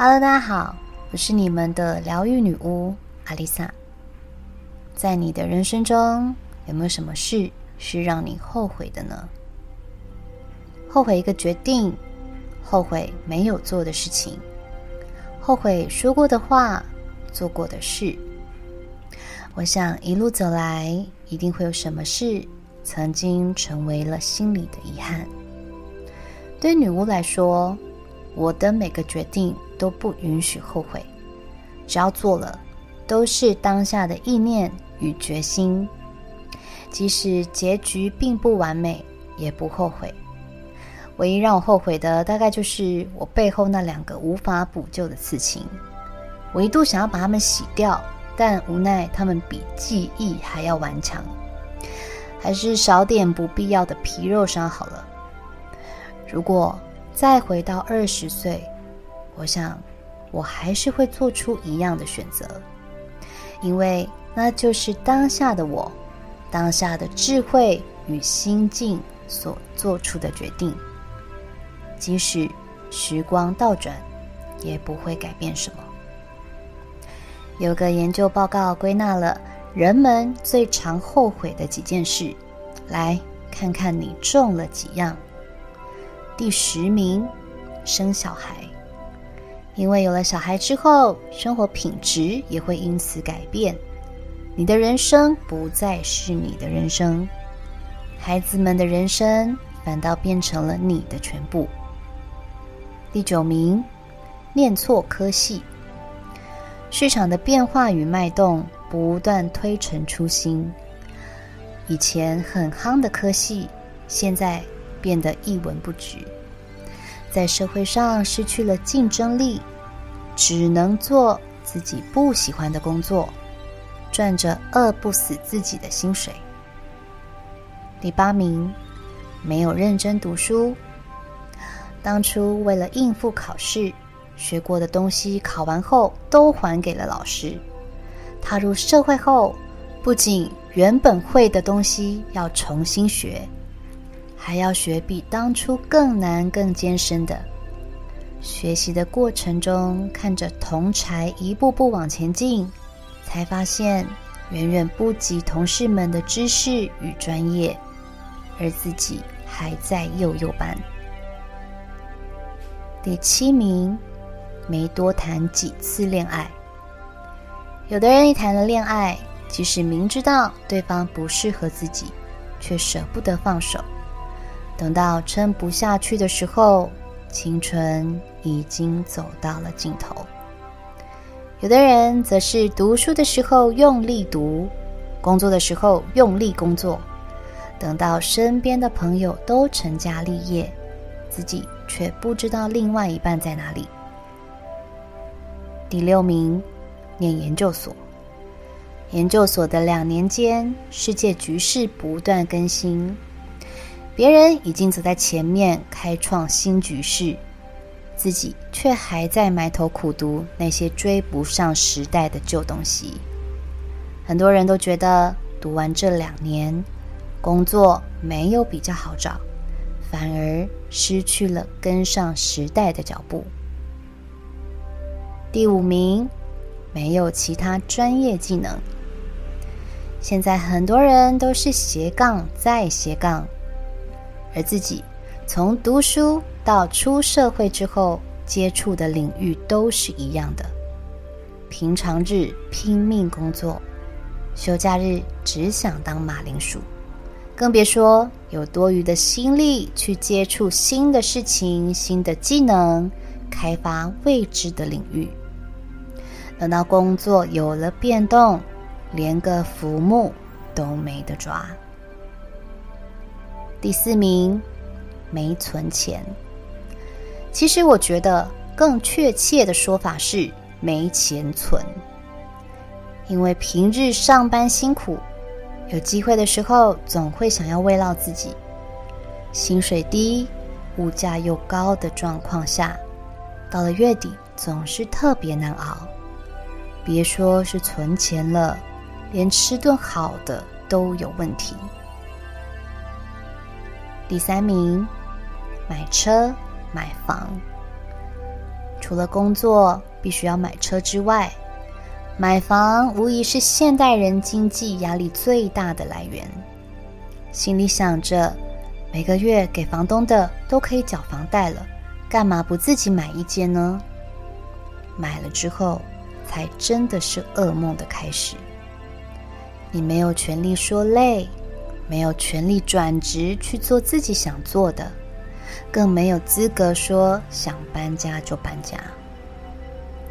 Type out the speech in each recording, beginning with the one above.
Hello，大家好，我是你们的疗愈女巫阿丽萨。在你的人生中，有没有什么事是让你后悔的呢？后悔一个决定，后悔没有做的事情，后悔说过的话，做过的事。我想一路走来，一定会有什么事曾经成为了心里的遗憾。对女巫来说，我的每个决定都不允许后悔，只要做了，都是当下的意念与决心，即使结局并不完美，也不后悔。唯一让我后悔的，大概就是我背后那两个无法补救的刺青。我一度想要把它们洗掉，但无奈它们比记忆还要顽强，还是少点不必要的皮肉伤好了。如果再回到二十岁，我想我还是会做出一样的选择，因为那就是当下的我，当下的智慧与心境所做出的决定。即使时光倒转，也不会改变什么。有个研究报告归纳了人们最常后悔的几件事，来看看你中了几样。第十名，生小孩，因为有了小孩之后，生活品质也会因此改变。你的人生不再是你的人生，孩子们的人生反倒变成了你的全部。第九名，念错科系，市场的变化与脉动不断推陈出新，以前很夯的科系，现在。变得一文不值，在社会上失去了竞争力，只能做自己不喜欢的工作，赚着饿不死自己的薪水。第八名，没有认真读书。当初为了应付考试，学过的东西考完后都还给了老师。踏入社会后，不仅原本会的东西要重新学。还要学比当初更难、更艰深的。学习的过程中，看着同柴一步步往前进，才发现远远不及同事们的知识与专业，而自己还在幼幼班。第七名，没多谈几次恋爱。有的人一谈了恋爱，即使明知道对方不适合自己，却舍不得放手。等到撑不下去的时候，青春已经走到了尽头。有的人则是读书的时候用力读，工作的时候用力工作，等到身边的朋友都成家立业，自己却不知道另外一半在哪里。第六名，念研究所。研究所的两年间，世界局势不断更新。别人已经走在前面，开创新局势，自己却还在埋头苦读那些追不上时代的旧东西。很多人都觉得读完这两年，工作没有比较好找，反而失去了跟上时代的脚步。第五名，没有其他专业技能。现在很多人都是斜杠再斜杠。而自己从读书到出社会之后，接触的领域都是一样的。平常日拼命工作，休假日只想当马铃薯，更别说有多余的心力去接触新的事情、新的技能，开发未知的领域。等到工作有了变动，连个浮木都没得抓。第四名，没存钱。其实我觉得更确切的说法是没钱存，因为平日上班辛苦，有机会的时候总会想要慰劳自己。薪水低、物价又高的状况下，到了月底总是特别难熬。别说是存钱了，连吃顿好的都有问题。第三名，买车买房。除了工作必须要买车之外，买房无疑是现代人经济压力最大的来源。心里想着，每个月给房东的都可以缴房贷了，干嘛不自己买一间呢？买了之后，才真的是噩梦的开始。你没有权利说累，没有权利转职去做自己想做的，更没有资格说想搬家就搬家。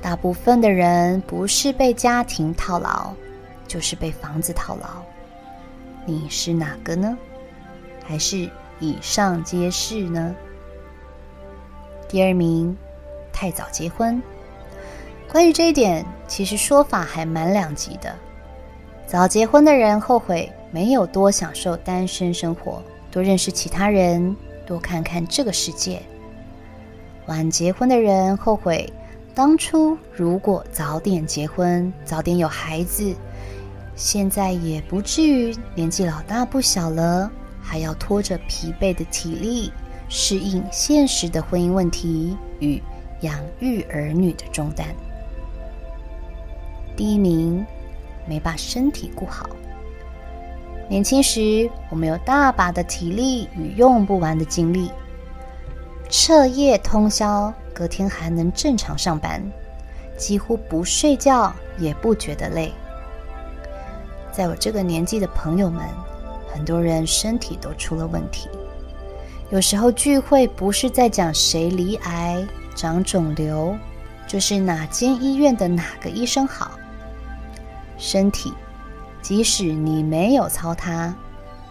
大部分的人不是被家庭套牢，就是被房子套牢。你是哪个呢？还是以上皆是呢？第二名，太早结婚。关于这一点，其实说法还蛮两极的。早结婚的人后悔没有多享受单身生活，多认识其他人，多看看这个世界。晚结婚的人后悔当初如果早点结婚，早点有孩子，现在也不至于年纪老大不小了，还要拖着疲惫的体力适应现实的婚姻问题与养育儿女的重担。第一名，没把身体顾好。年轻时，我们有大把的体力与用不完的精力，彻夜通宵，隔天还能正常上班，几乎不睡觉也不觉得累。在我这个年纪的朋友们，很多人身体都出了问题。有时候聚会不是在讲谁罹癌、长肿瘤，就是哪间医院的哪个医生好。身体，即使你没有操它，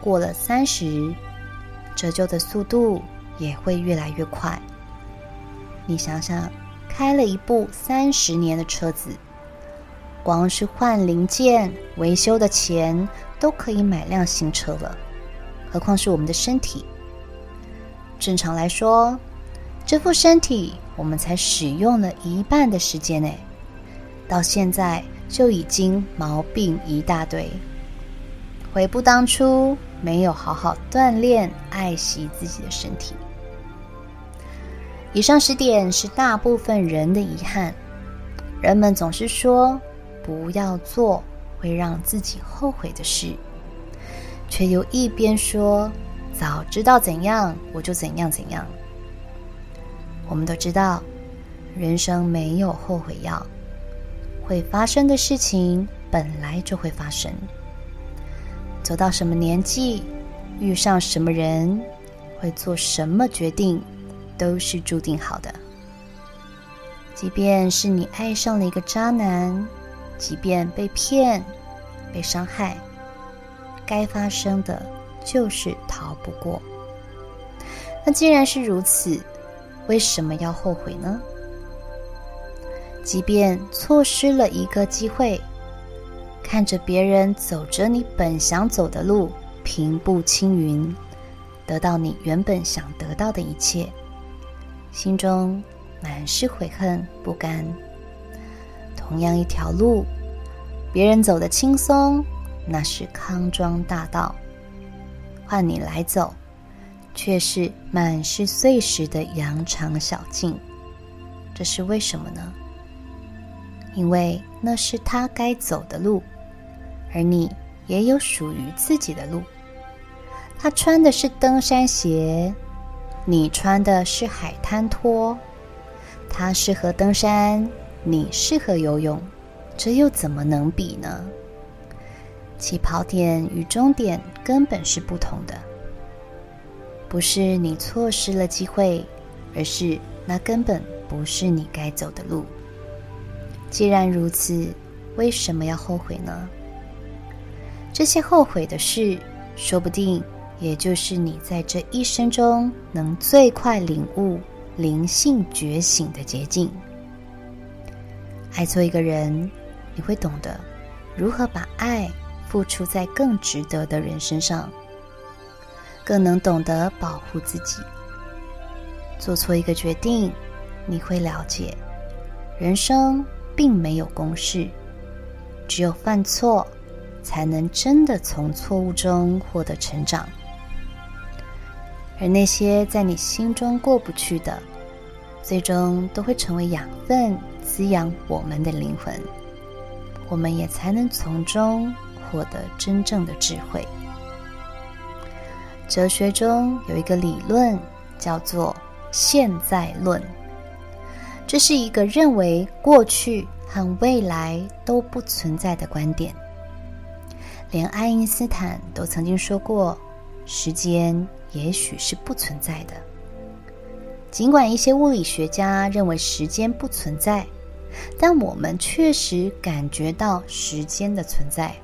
过了三十，折旧的速度也会越来越快。你想想，开了一部三十年的车子，光是换零件、维修的钱都可以买辆新车了，何况是我们的身体？正常来说，这副身体我们才使用了一半的时间呢，到现在。就已经毛病一大堆，悔不当初，没有好好锻炼、爱惜自己的身体。以上十点是大部分人的遗憾，人们总是说不要做会让自己后悔的事，却又一边说早知道怎样我就怎样怎样。我们都知道，人生没有后悔药。会发生的事情本来就会发生。走到什么年纪，遇上什么人，会做什么决定，都是注定好的。即便是你爱上了一个渣男，即便被骗、被伤害，该发生的就是逃不过。那既然是如此，为什么要后悔呢？即便错失了一个机会，看着别人走着你本想走的路，平步青云，得到你原本想得到的一切，心中满是悔恨不甘。同样一条路，别人走得轻松，那是康庄大道；换你来走，却是满是碎石的羊肠小径。这是为什么呢？因为那是他该走的路，而你也有属于自己的路。他穿的是登山鞋，你穿的是海滩拖。他适合登山，你适合游泳，这又怎么能比呢？起跑点与终点根本是不同的，不是你错失了机会，而是那根本不是你该走的路。既然如此，为什么要后悔呢？这些后悔的事，说不定也就是你在这一生中能最快领悟灵性觉醒的捷径。爱错一个人，你会懂得如何把爱付出在更值得的人身上，更能懂得保护自己。做错一个决定，你会了解人生。并没有公式，只有犯错，才能真的从错误中获得成长。而那些在你心中过不去的，最终都会成为养分，滋养我们的灵魂，我们也才能从中获得真正的智慧。哲学中有一个理论叫做现在论，这是一个认为过去和未来都不存在的观点。连爱因斯坦都曾经说过，时间也许是不存在的。尽管一些物理学家认为时间不存在，但我们确实感觉到时间的存在，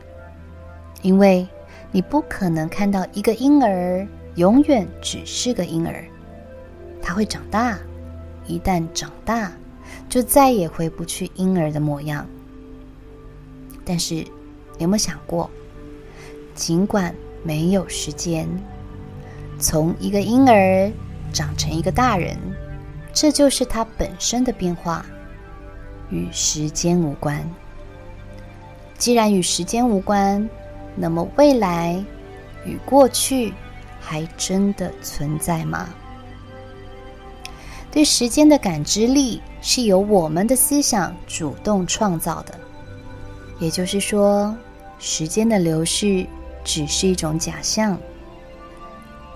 因为你不可能看到一个婴儿永远只是个婴儿，他会长大，一旦长大，就再也回不去婴儿的模样。但是，你有没有想过？尽管没有时间，从一个婴儿长成一个大人，这就是他本身的变化，与时间无关。既然与时间无关，那么未来与过去还真的存在吗？对时间的感知力是由我们的思想主动创造的，也就是说，时间的流逝。只是一种假象。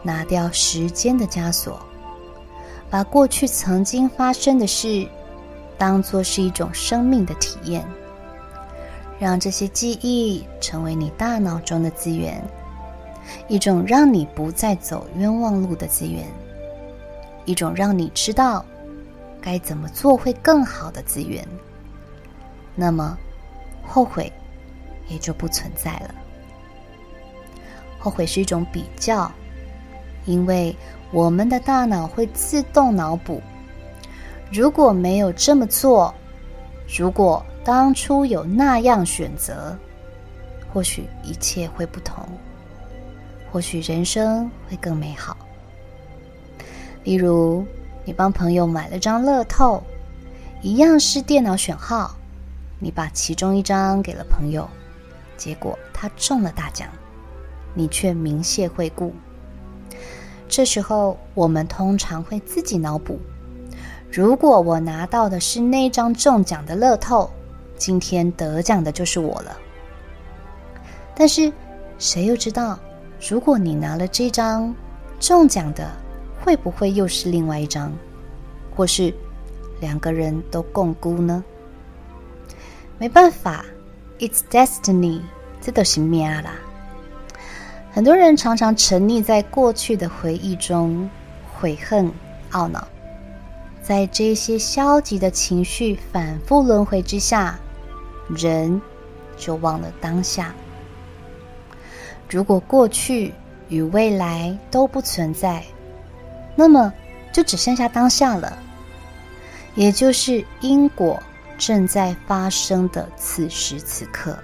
拿掉时间的枷锁，把过去曾经发生的事当作是一种生命的体验，让这些记忆成为你大脑中的资源，一种让你不再走冤枉路的资源，一种让你知道该怎么做会更好的资源。那么，后悔也就不存在了。后悔是一种比较，因为我们的大脑会自动脑补：如果没有这么做，如果当初有那样选择，或许一切会不同，或许人生会更美好。例如，你帮朋友买了张乐透，一样是电脑选号，你把其中一张给了朋友，结果他中了大奖。你却明谢惠顾。这时候，我们通常会自己脑补：如果我拿到的是那张中奖的乐透，今天得奖的就是我了。但是，谁又知道，如果你拿了这张中奖的，会不会又是另外一张，或是两个人都共孤呢？没办法，It's destiny，这都是命啦。很多人常常沉溺在过去的回忆中，悔恨、懊恼，在这些消极的情绪反复轮回之下，人就忘了当下。如果过去与未来都不存在，那么就只剩下当下了，也就是因果正在发生的此时此刻，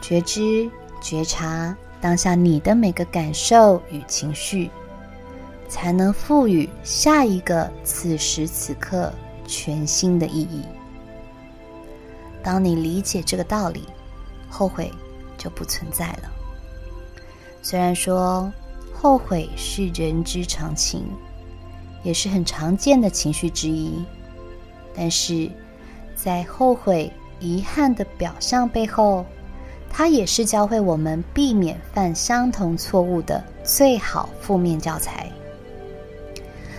觉知。觉察当下你的每个感受与情绪，才能赋予下一个此时此刻全新的意义。当你理解这个道理，后悔就不存在了。虽然说后悔是人之常情，也是很常见的情绪之一，但是在后悔、遗憾的表象背后，它也是教会我们避免犯相同错误的最好负面教材。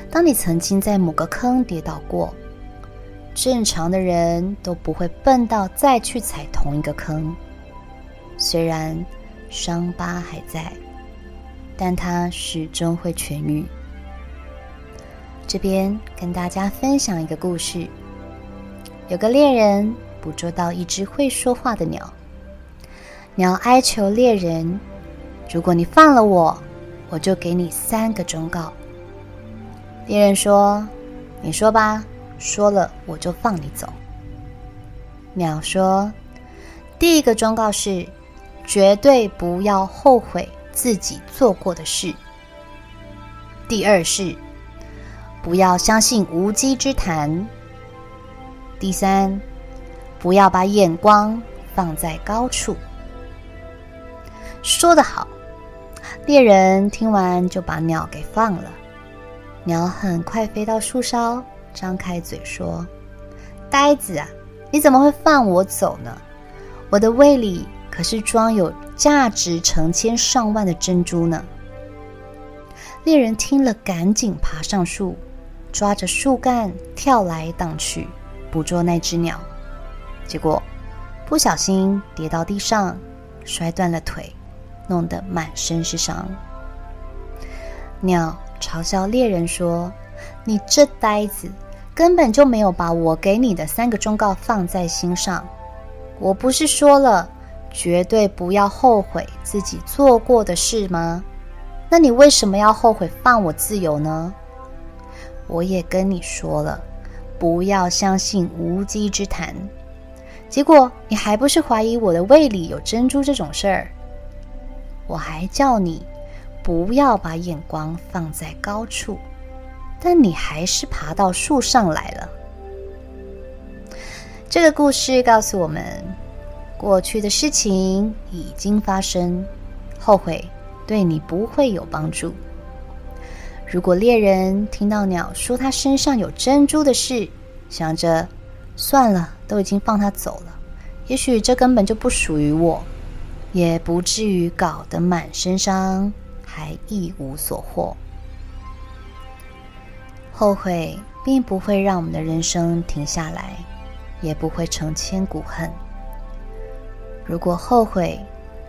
当你曾经在某个坑跌倒过，正常的人都不会笨到再去踩同一个坑。虽然伤疤还在，但它始终会痊愈。这边跟大家分享一个故事：有个猎人捕捉到一只会说话的鸟。鸟哀求猎人：“如果你放了我，我就给你三个忠告。”猎人说：“你说吧，说了我就放你走。”鸟说：“第一个忠告是，绝对不要后悔自己做过的事。第二是，不要相信无稽之谈。第三，不要把眼光放在高处。”说得好，猎人听完就把鸟给放了。鸟很快飞到树梢，张开嘴说：“呆子啊，你怎么会放我走呢？我的胃里可是装有价值成千上万的珍珠呢。”猎人听了，赶紧爬上树，抓着树干跳来荡去，捕捉那只鸟。结果不小心跌到地上，摔断了腿，弄得满身是伤。鸟嘲笑猎人说：“你这呆子，根本就没有把我给你的三个忠告放在心上。我不是说了，绝对不要后悔自己做过的事吗？那你为什么要后悔放我自由呢？我也跟你说了，不要相信无稽之谈。结果你还不是怀疑我的胃里有珍珠这种事儿？我还叫你。”不要把眼光放在高处，但你还是爬到树上来了。这个故事告诉我们，过去的事情已经发生，后悔对你不会有帮助。如果猎人听到鸟说他身上有珍珠的事，想着算了，都已经放他走了，也许这根本就不属于我，也不至于搞得满身伤。还一无所获。后悔并不会让我们的人生停下来，也不会成千古恨。如果后悔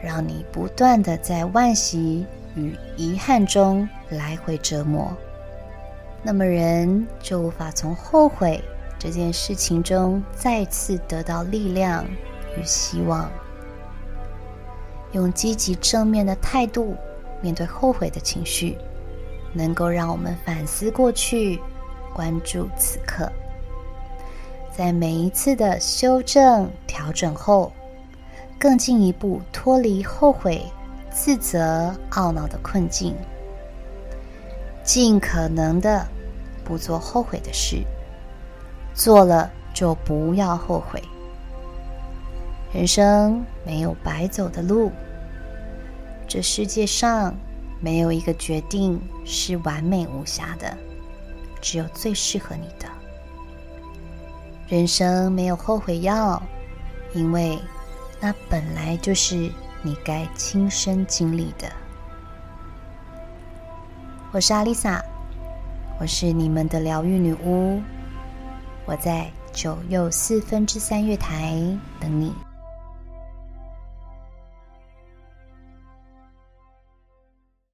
让你不断的在惋惜与遗憾中来回折磨，那么人就无法从后悔这件事情中再次得到力量与希望。用积极正面的态度。面对后悔的情绪，能够让我们反思过去，关注此刻。在每一次的修正调整后，更进一步脱离后悔、自责、懊恼的困境，尽可能的不做后悔的事，做了就不要后悔。人生没有白走的路。这世界上没有一个决定是完美无瑕的，只有最适合你的。人生没有后悔药，因为那本来就是你该亲身经历的。我是阿丽萨，我是你们的疗愈女巫，我在九又四分之三月台等你。